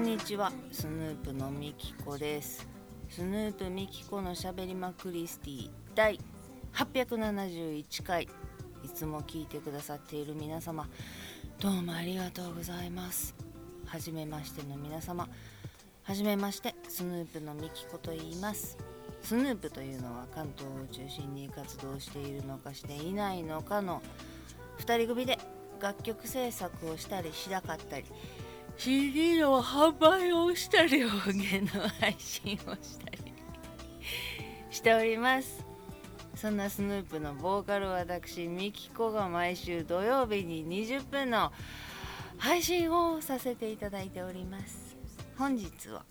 んにちは。スヌープのみきこです。スヌープみきこのしゃべりまクリスティ第871回。いつも聞いてくださっている皆様どうもありがとうございます。はじめましての皆様。はじめましてスヌープのみきこと言います。スヌープというのは関東を中心に活動しているのかしていないのかの2人組で楽曲制作をしたりしなかったり CD の販売をしたり音源の配信をしたりしております。そんなスヌープのボーカル私ミキコが毎週土曜日に20分の配信をさせていただいております。本日は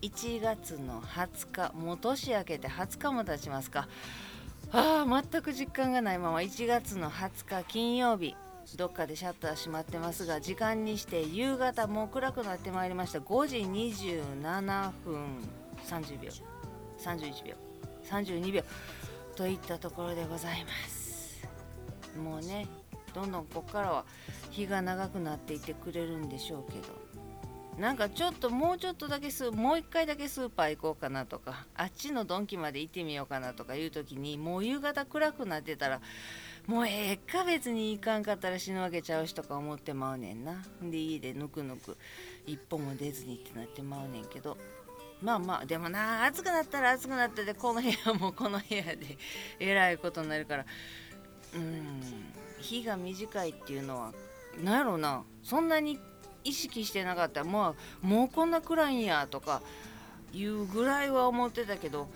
1月の20日もう年明けて20日も経ちますか。ああ全く実感がないまま。1月の20日金曜日。どっかでシャッター閉まってますが時間にして夕方もう暗くなってまいりました。5時27分30秒。31秒。32秒といったところでございます。もうねどんどんここからは日が長くなっていってくれるんでしょうけどなんかちょっともうちょっとだけスもう一回だけスーパー行こうかなとかあっちのドンキまで行ってみようかなとかいう時にもう夕方暗くなってたらもうええか別に行かんかったら死ぬわけちゃうしとか思ってまうねんな。で家でぬくぬく一歩も出ずにってなってまうねんけど。まあまあでもな暑くなったら暑くなってでこの部屋もこの部屋でえらいことになるから。うん日が短いっていうのは何やろうな。そんなに意識してなかったらもうもうこんな暗いんやとかいうぐらいは思ってたけど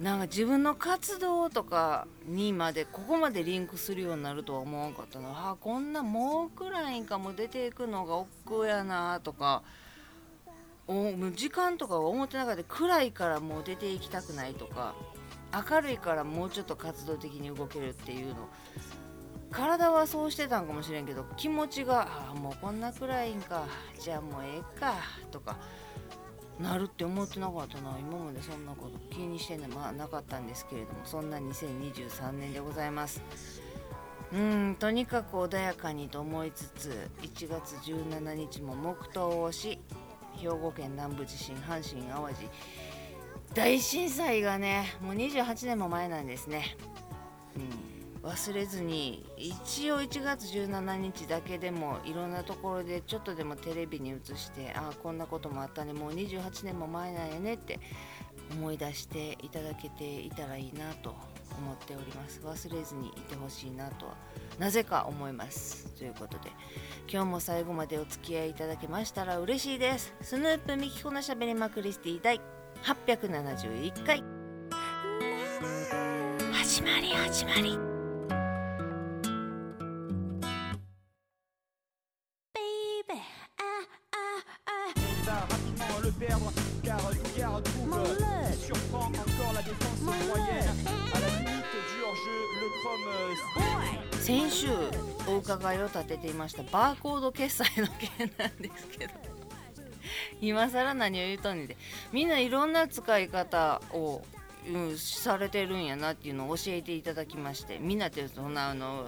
なんか自分の活動とかにまでここまでリンクするようになるとは思わんかったな。あこんなもうくらいかも出ていくのが億劫やなとかお時間とかは思ってなかった暗いからもう出ていきたくないとか明るいからもうちょっと活動的に動けるっていうの。体はそうしてたんかもしれんけど気持ちがあもうこんな暗いんかじゃあもうええかとか。なるって思ってなかったな今までそんなこと気にしてねまあなかったんですけれどもそんな2023年でございます。うんとにかく穏やかにと思いつつ1月17日も黙祷をし兵庫県南部地震阪神・淡路。大震災がねもう28年も前なんですね、うん、忘れずに一応1月17日だけでもいろんなところでちょっとでもテレビに映してああこんなこともあったね。もう28年も前なんやねって思い出していただけていたらいいなと思っております。忘れずにいてほしいなとはなぜか思います。ということで今日も最後までお付き合いいただけましたら嬉しいです。スヌープミキコのしゃべりまクリスティ第871回。始まり始まり。先週お伺いを立てていましたバーコード決済の件なんですけど今更何を言うとんねんでみんないろんな使い方を、うん、されてるんやなっていうのを教えていただきましてみんなってそんなあの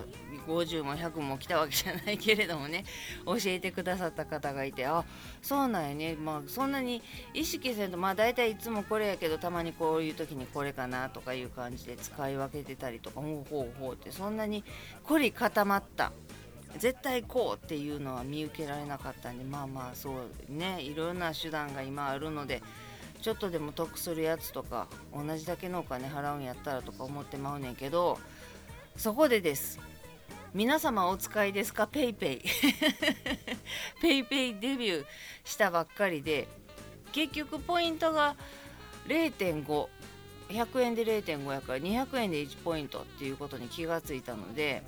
50も100も来たわけじゃないけれどもね教えてくださった方がいてあそうなんやね。まあそんなに意識せんとまあ大体いつもこれやけどたまにこういう時にこれかなとかいう感じで使い分けてたりとかほうほうほうってそんなに凝り固まった絶対こうっていうのは見受けられなかったんでまあまあそうねいろんな手段が今あるのでちょっとでも得するやつとか同じだけのお金払うんやったらとか思ってまうねんけどそこでです。皆様お使いですか？PayPay PayPay PayPay デビューしたばっかりで結局ポイントが0.5100円で0.5やから200円で1ポイントっていうことに気がついたので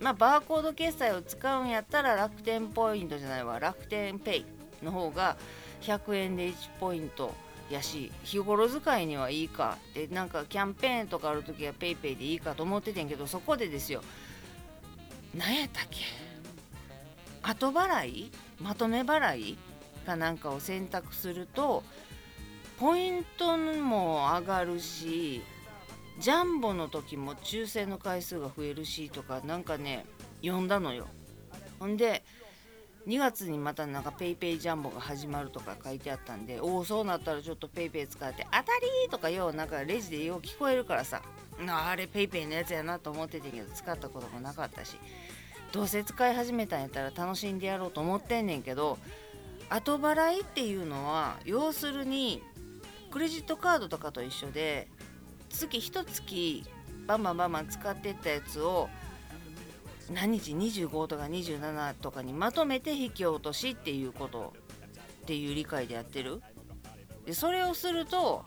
まあバーコード決済を使うんやったら楽天ポイントじゃないわ。楽天ペイの方が100円で1ポイントやし日頃使いにはいいか。ってなんかキャンペーンとかある時は PayPay でいいかと思っててんけどそこでですよ。何やったっけ。後払い？まとめ払いかなんかを選択するとポイントも上がるしジャンボの時も抽選の回数が増えるしとかなんかね読んだのよ。ほんで2月にまたなんか PayPay ジャンボが始まるとか書いてあったんでおおそうなったらちょっと PayPay 使って「当たり!」とかようなんかレジでよう聞こえるからさあれ PayPay のやつやなと思ってたけど使ったこともなかったしどうせ使い始めたんやったら楽しんでやろうと思ってんねんけど後払いっていうのは要するにクレジットカードとかと一緒で月一月バンバンバンバン使ってったやつを何日25とか27とかにまとめて引き落としっていうことっていう理解でやってる？でそれをすると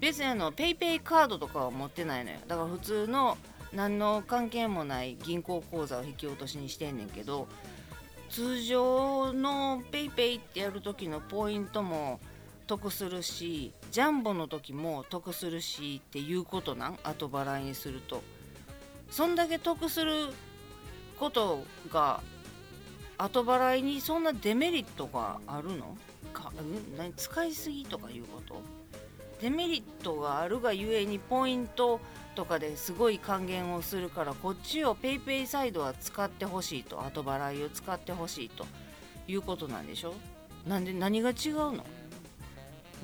別にあの PayPay カードとかは持ってないのよ。だから普通の何の関係もない銀行口座を引き落としにしてんねんけど通常の PayPay ってやる時のポイントも得するしジャンボの時も得するしっていうことなん？後払いにすると。そんだけ得することが後払いにそんなデメリットがあるの？か何？使いすぎとかいうこと？デメリットがあるがゆえにポイントとかですごい還元をするからこっちを PayPay サイドは使ってほしいと後払いを使ってほしいということなんでしょ？なんで何が違うの？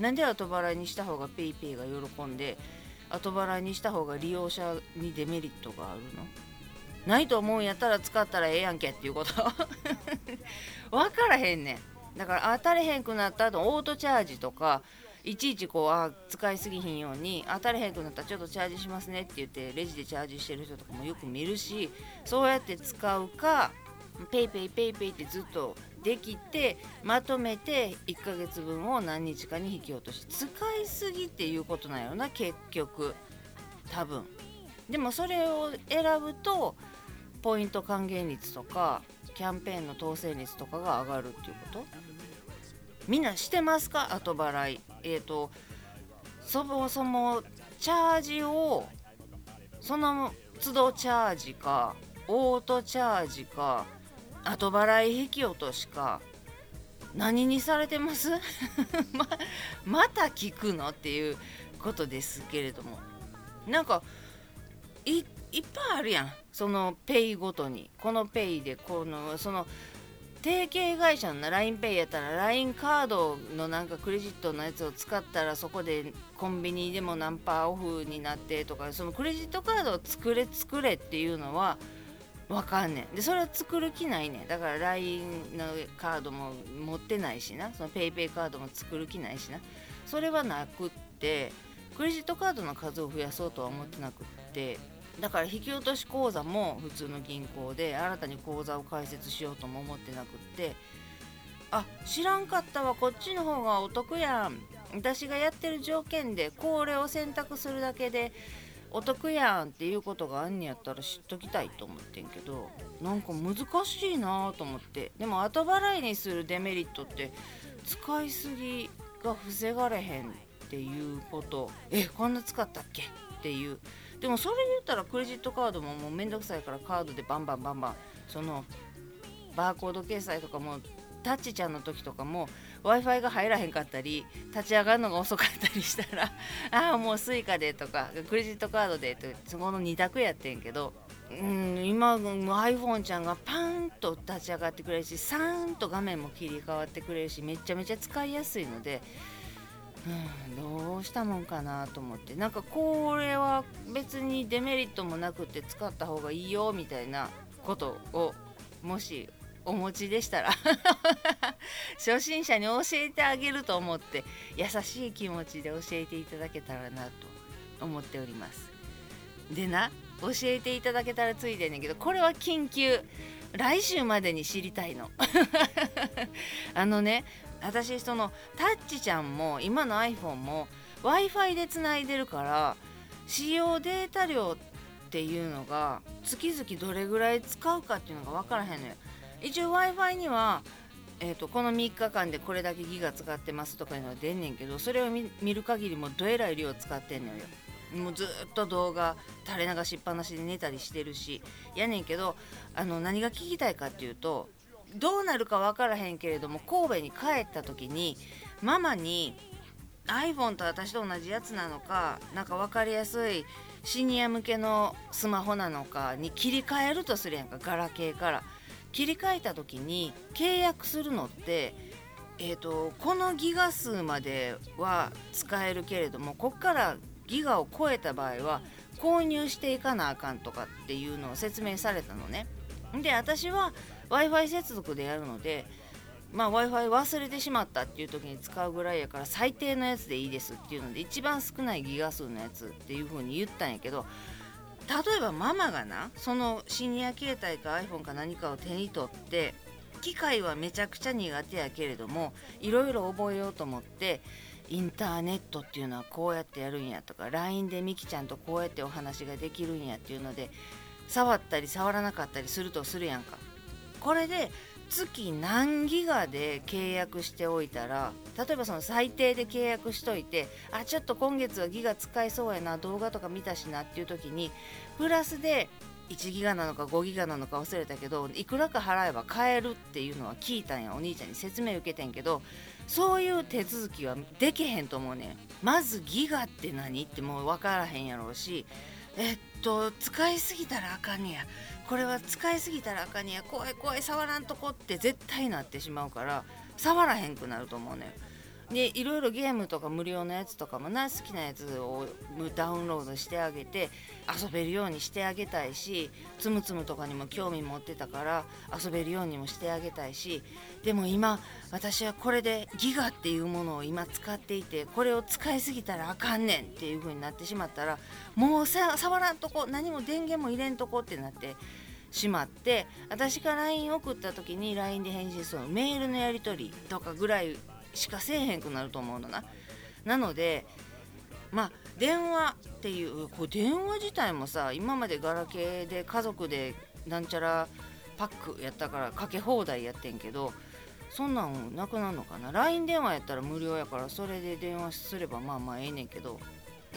なんで後払いにした方が PayPay が喜んで後払いにした方が利用者にデメリットがあるの？ないと思うんやったら使ったらええやんけっていうこと。分からへんねん。だから当たれへんくなった後オートチャージとかいちいちこうあ使いすぎひんように当たれへんくなったらちょっとチャージしますねって言ってレジでチャージしてる人とかもよく見るしそうやって使うか PayPayPayPay ってずっとできてまとめて1ヶ月分を何日かに引き落とし使いすぎっていうことなんやろな結局。多分。でもそれを選ぶとポイント還元率とかキャンペーンの当選率とかが上がるっていうこと？みんなしてますか？後払い。えっ、とそもそもチャージをその都度チャージかオートチャージか後払い引き落としか何にされてます？ままた聞くのっていうことですけれども。なんかいっぱいあるやん。そのペイごとにこのペイでこのその提携会社の LINEPay やったら LINE カードのなんかクレジットのやつを使ったらそこでコンビニでも何パーオフになってとかそのクレジットカードを作れ作れっていうのはわかんねん。でそれは作る気ないねだから LINE のカードも持ってないしな。その PayPay カードも作る気ないしな。それはなくってクレジットカードの数を増やそうとは思ってなくって。だから引き落とし口座も普通の銀行で新たに口座を開設しようとも思ってなくってあ知らんかったわこっちの方がお得やん。私がやってる条件でこれを選択するだけでお得やんっていうことがあんねやったら知っときたいと思ってんけどなんか難しいなと思って。でも後払いにするデメリットって使いすぎが防がれへんっていうこと。えこんな使ったっけっていう。でもそれ言ったらクレジットカードももうめんどくさいからカードでバンバンバンバンそのバーコード決済とかもタッチちゃんの時とかも w i f i が入らへんかったり立ち上がるのが遅かったりしたらああもう Suica でとかクレジットカードでとそこの2択やってんけどうん今 iPhone ちゃんがパンと立ち上がってくれるしサーンと画面も切り替わってくれるしめちゃめちゃ使いやすいのでうん、どうしたもんかなと思って。なんかこれは別にデメリットもなくて使った方がいいよみたいなことをもしお持ちでしたら 初心者に教えてあげると思って優しい気持ちで教えていただけたらなと思っております。でな教えていただけたらついでんねんけどこれは緊急。来週までに知りたいの。あのね私そのタッチちゃんも今の iPhone も w i f i でつないでるから使用データ量っていうのが月々どれぐらい使うかっていうのが分からへんのよ。一応 w i f i には、えー、とこの3日間でこれだけギガ使ってますとかいうのは出んねんけどそれを見見る限りもどえらい量使ってんのよ。もうずっと動画垂れ流しっぱなしで寝たりしてるしやねんけどあの何が聞きたいかっていうとどうなるか分からへんけれども神戸に帰った時にママに iPhone と私と同じやつなのかなんか分かりやすいシニア向けのスマホなのかに切り替えるとするやんかガラケーから。切り替えた時に契約するのってえー、とこのギガ数までは使えるけれどもこっからギガを超えた場合は購入していかなあかんとかっていうのを説明されたのね。で私は w i f i 接続でやるのでまあ、w i f i 忘れてしまったっていう時に使うぐらいやから最低のやつでいいですっていうので一番少ないギガ数のやつっていう風に言ったんやけど例えばママがなそのシニア携帯か iPhone か何かを手に取って機械はめちゃくちゃ苦手やけれどもいろいろ覚えようと思ってインターネットっていうのはこうやってやるんやとか LINE でみきちゃんとこうやってお話ができるんやっていうので触ったり触らなかったりするとするやんか。これで月何ギガで契約しておいたら例えばその最低で契約しといてあちょっと今月はギガ使いそうやな動画とか見たしなっていう時にプラスで1ギガなのか5ギガなのか忘れたけどいくらか払えば買えるっていうのは聞いたんやお兄ちゃんに説明受けてんけどそういう手続きはできへんと思うねん。まずギガって何？ってもう分からへんやろうしえっと使いすぎたらあかんねや。これは使いすぎたらあかんねや。怖い怖い触らんとこって絶対なってしまうから触らへんくなると思うねでいろいろゲームとか無料のやつとかもな好きなやつをダウンロードしてあげて遊べるようにしてあげたいしつむつむとかにも興味持ってたから遊べるようにもしてあげたいしでも今私はこれでギガっていうものを今使っていてこれを使いすぎたらあかんねんっていう風になってしまったらもうさ触らんとこ何も電源も入れんとこってなってしまって私が LINE 送った時に LINE で返信するメールのやり取りとかぐらいしかせえへんくなると思うのな。なのでまあ電話っていうこれ電話自体もさ今までガラケーで家族でなんちゃらパックやったからかけ放題やってんけどそんなんなくなるのかな LINE 電話やったら無料やからそれで電話すればまあまあええねんけど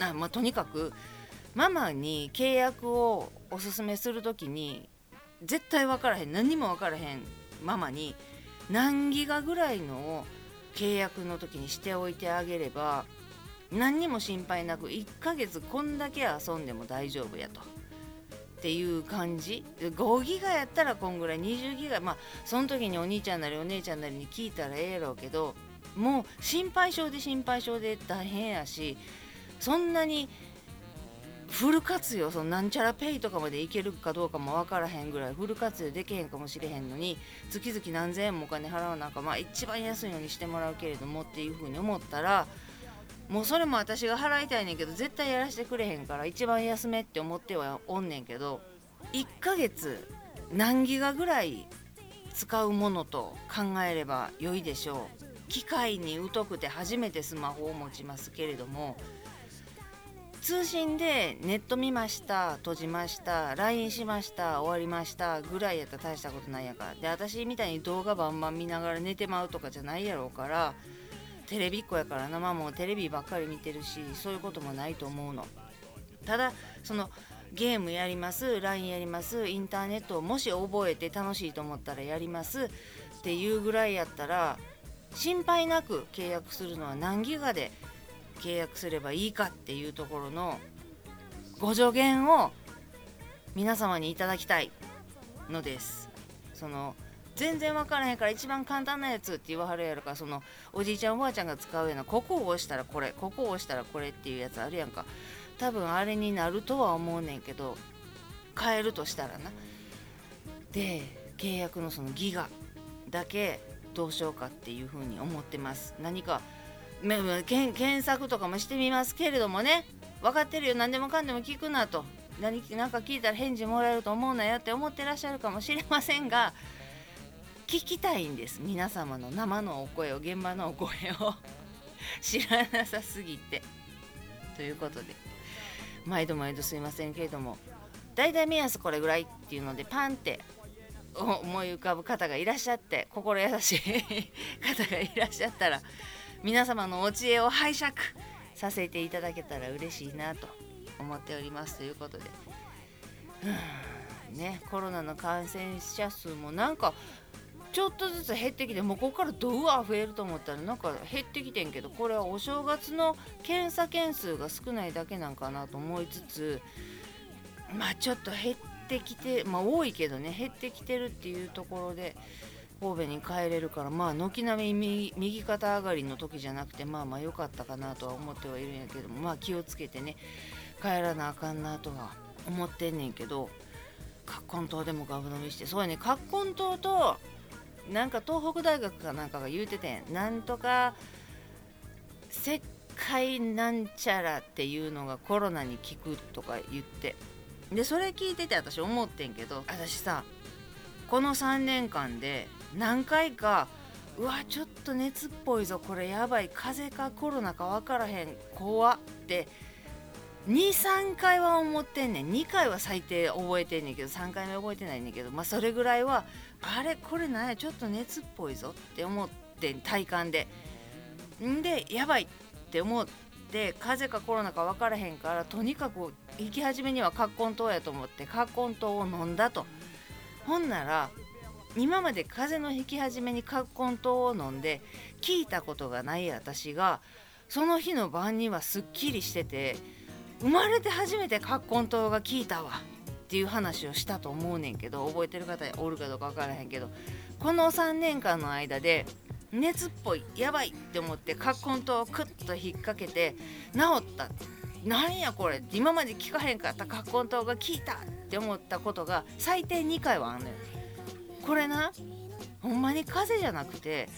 あまあとにかくママに契約をおすすめする時に絶対分からへん何にも分からへんママに何ギガぐらいのを契約の時にしておいてあげれば何にも心配なく1ヶ月こんだけ遊んでも大丈夫やと。っていう感じ5ギガやったらこんぐらい20ギガまあその時にお兄ちゃんなりお姉ちゃんなりに聞いたらええやろうけどもう心配性で心配性で大変やしそんなにフル活用そのなんちゃらペイとかまでいけるかどうかも分からへんぐらいフル活用できへんかもしれへんのに月々何千円もお金払うなんかまあ一番安いのにしてもらうけれどもっていうふうに思ったらもうそれも私が払いたいねんけど絶対やらせてくれへんから一番安めって思ってはおんねんけど1ヶ月何ギガぐらい使うものと考えれば良いでしょう。機械に疎くて初めてスマホを持ちますけれども通信でネット見ました閉じました LINE しました終わりましたぐらいやったら大したことないやか。らで私みたいに動画バンバン見ながら寝てまうとかじゃないやろうからテレビっ子やから生もうテレビばっかり見てるしそういうこともないと思うの。ただそのゲームやります LINE やりますインターネットをもし覚えて楽しいと思ったらやりますっていうぐらいやったら心配なく契約するのは何ギガで契約すればいいかっていうところのご助言を皆様にいただきたいのです。その全然分からへんから一番簡単なやつって言わはるやろか。そのおじいちゃんおばあちゃんが使うようなここを押したらこれここを押したらこれっていうやつあるやんか。多分あれになるとは思うねんけど変えるとしたらな。で契約のそのギガだけどうしようかっていうふうに思ってます。何か検索とかもしてみますけれどもね。分かってるよ。何でもかんでも聞くなと。何か聞いたら返事もらえると思うなよって思ってらっしゃるかもしれませんが聞きたいんです。皆様の生のお声を現場のお声を。知らなさすぎて。ということで。毎度毎度すいませんけれども。大体目安これぐらいっていうのでパンって思い浮かぶ方がいらっしゃって心優しい方がいらっしゃったら皆様のお知恵を拝借させていただけたら嬉しいなと思っておりますということで。ねコロナの感染者数もなんかちょっとずつ減ってきてもうここからドワー増えると思ったらなんか減ってきてんけどこれはお正月の検査件数が少ないだけなんかなと思いつつまあちょっと減ってきてまあ多いけどね減ってきてるっていうところで神戸に帰れるからまあ軒並み右肩上がりの時じゃなくてまあまあ良かったかなとは思ってはいるんやけどまあ気をつけてね帰らなあかんなとは思ってんねんけど葛根湯でもガブ飲みしてそうやね葛根湯となんか東北大学かなんかが言うててん。なんとか石灰なんちゃらっていうのがコロナに効くとか言って。でそれ聞いてて私思ってんけど私さこの3年間で何回かうわちょっと熱っぽいぞこれやばい風邪かコロナか分からへん怖って23回は思ってんねん。2回は最低覚えてんねんけど3回目覚えてないねんけどまあそれぐらいはあれこれなんやちょっと熱っぽいぞって思って体感で。んでやばいって思って風邪かコロナか分からへんからとにかく行き始めには葛根湯やと思って葛根湯を飲んだと。ほんなら今まで風邪の引き始めに葛根湯を飲んで聞いたことがない私がその日の晩にはすっきりしてて生まれて初めて葛根湯が効いたわっていう話をしたと思うねんけど覚えてる方おるかどうか分からへんけどこの3年間の間で熱っぽいやばいって思って葛根湯をクッと引っ掛けて治った。なんやこれ今まで聞かへんかった葛根湯が効いたって思ったことが最低2回はあんのよ。これなほんまに風邪じゃなくて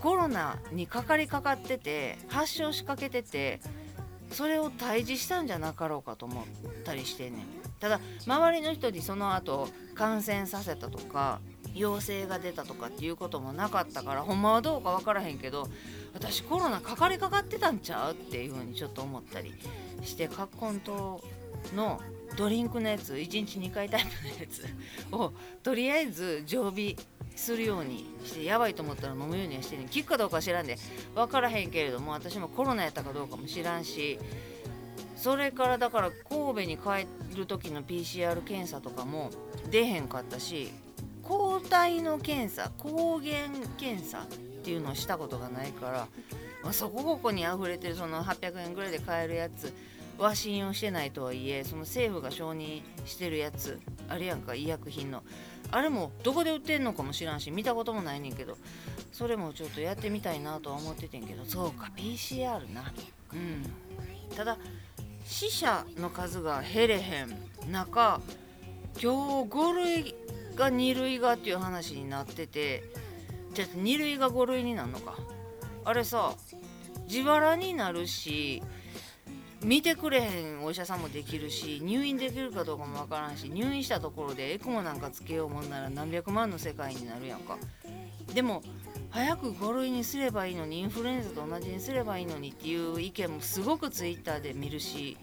コロナにかかりかかってて発症しかけててそれを退治したんじゃなかろうかと思ったりしてんねん。ただ周りの人にその後感染させたとか陽性が出たとかっていうこともなかったからほんまはどうか分からへんけど私コロナかかりかかってたんちゃうっていうふうにちょっと思ったりして葛根湯のドリンクのやつ1日2回タイプのやつをとりあえず常備するようにしてやばいと思ったら飲むようにはしてね効くかどうか知らんで分からへんけれども私もコロナやったかどうかも知らんしそれからだから神戸に帰る時の PCR 検査とかも出へんかったし抗体の検査抗原検査っていうのをしたことがないから、まあ、そこここに溢れてるその800円ぐらいで買えるやつは信用してないとはいえその政府が承認してるやつあれやんか医薬品の。あれもどこで売ってんのかも知らんし見たこともないねんけどそれもちょっとやってみたいなとは思っててんけどそうか PCR な。うん。ただ死者の数が減れへん中今日5類が2類がっていう話になっててじゃあ2類が5類になるのか。あれさ自腹になるし見てくれへんお医者さんもできるし入院できるかどうかもわからんし入院したところでエクモなんかつけようもんなら何百万の世界になるやんか。でも早く5類にすればいいのにインフルエンザと同じにすればいいのにっていう意見もすごくツイッターで見るし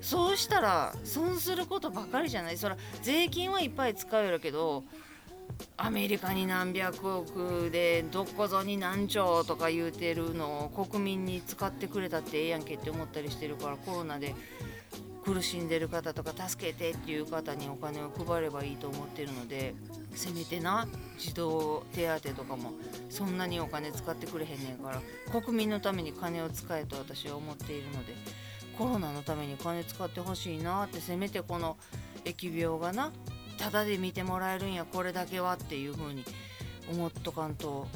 そうしたら損することばかりじゃない。そら税金はいっぱい使うやろけどアメリカに何百億でどこぞに何兆とか言うてるのを国民に使ってくれたってええやんけって思ったりしてるからコロナで苦しんでる方とか助けてっていう方にお金を配ればいいと思ってるのでせめてな児童手当とかもそんなにお金使ってくれへんねんから国民のために金を使えと私は思っているのでコロナのために金使ってほしいなってせめてこの疫病がなタダで見てもらえるんやこれだけはっていう風に思っとかんと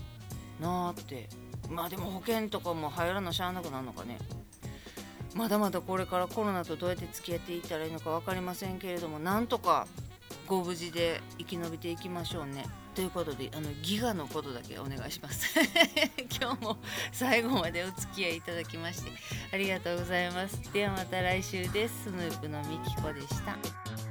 なあってまあでも保険とかも入らなしゃあなくなるのかねまだまだこれからコロナとどうやって付き合っていったらいいのか分かりませんけれどもなんとかご無事で生き延びていきましょうね。ということであのギガのことだけお願いします。今日も最後までお付き合いいただきましてありがとうございます。ではまた来週です。スヌープのみきこでした。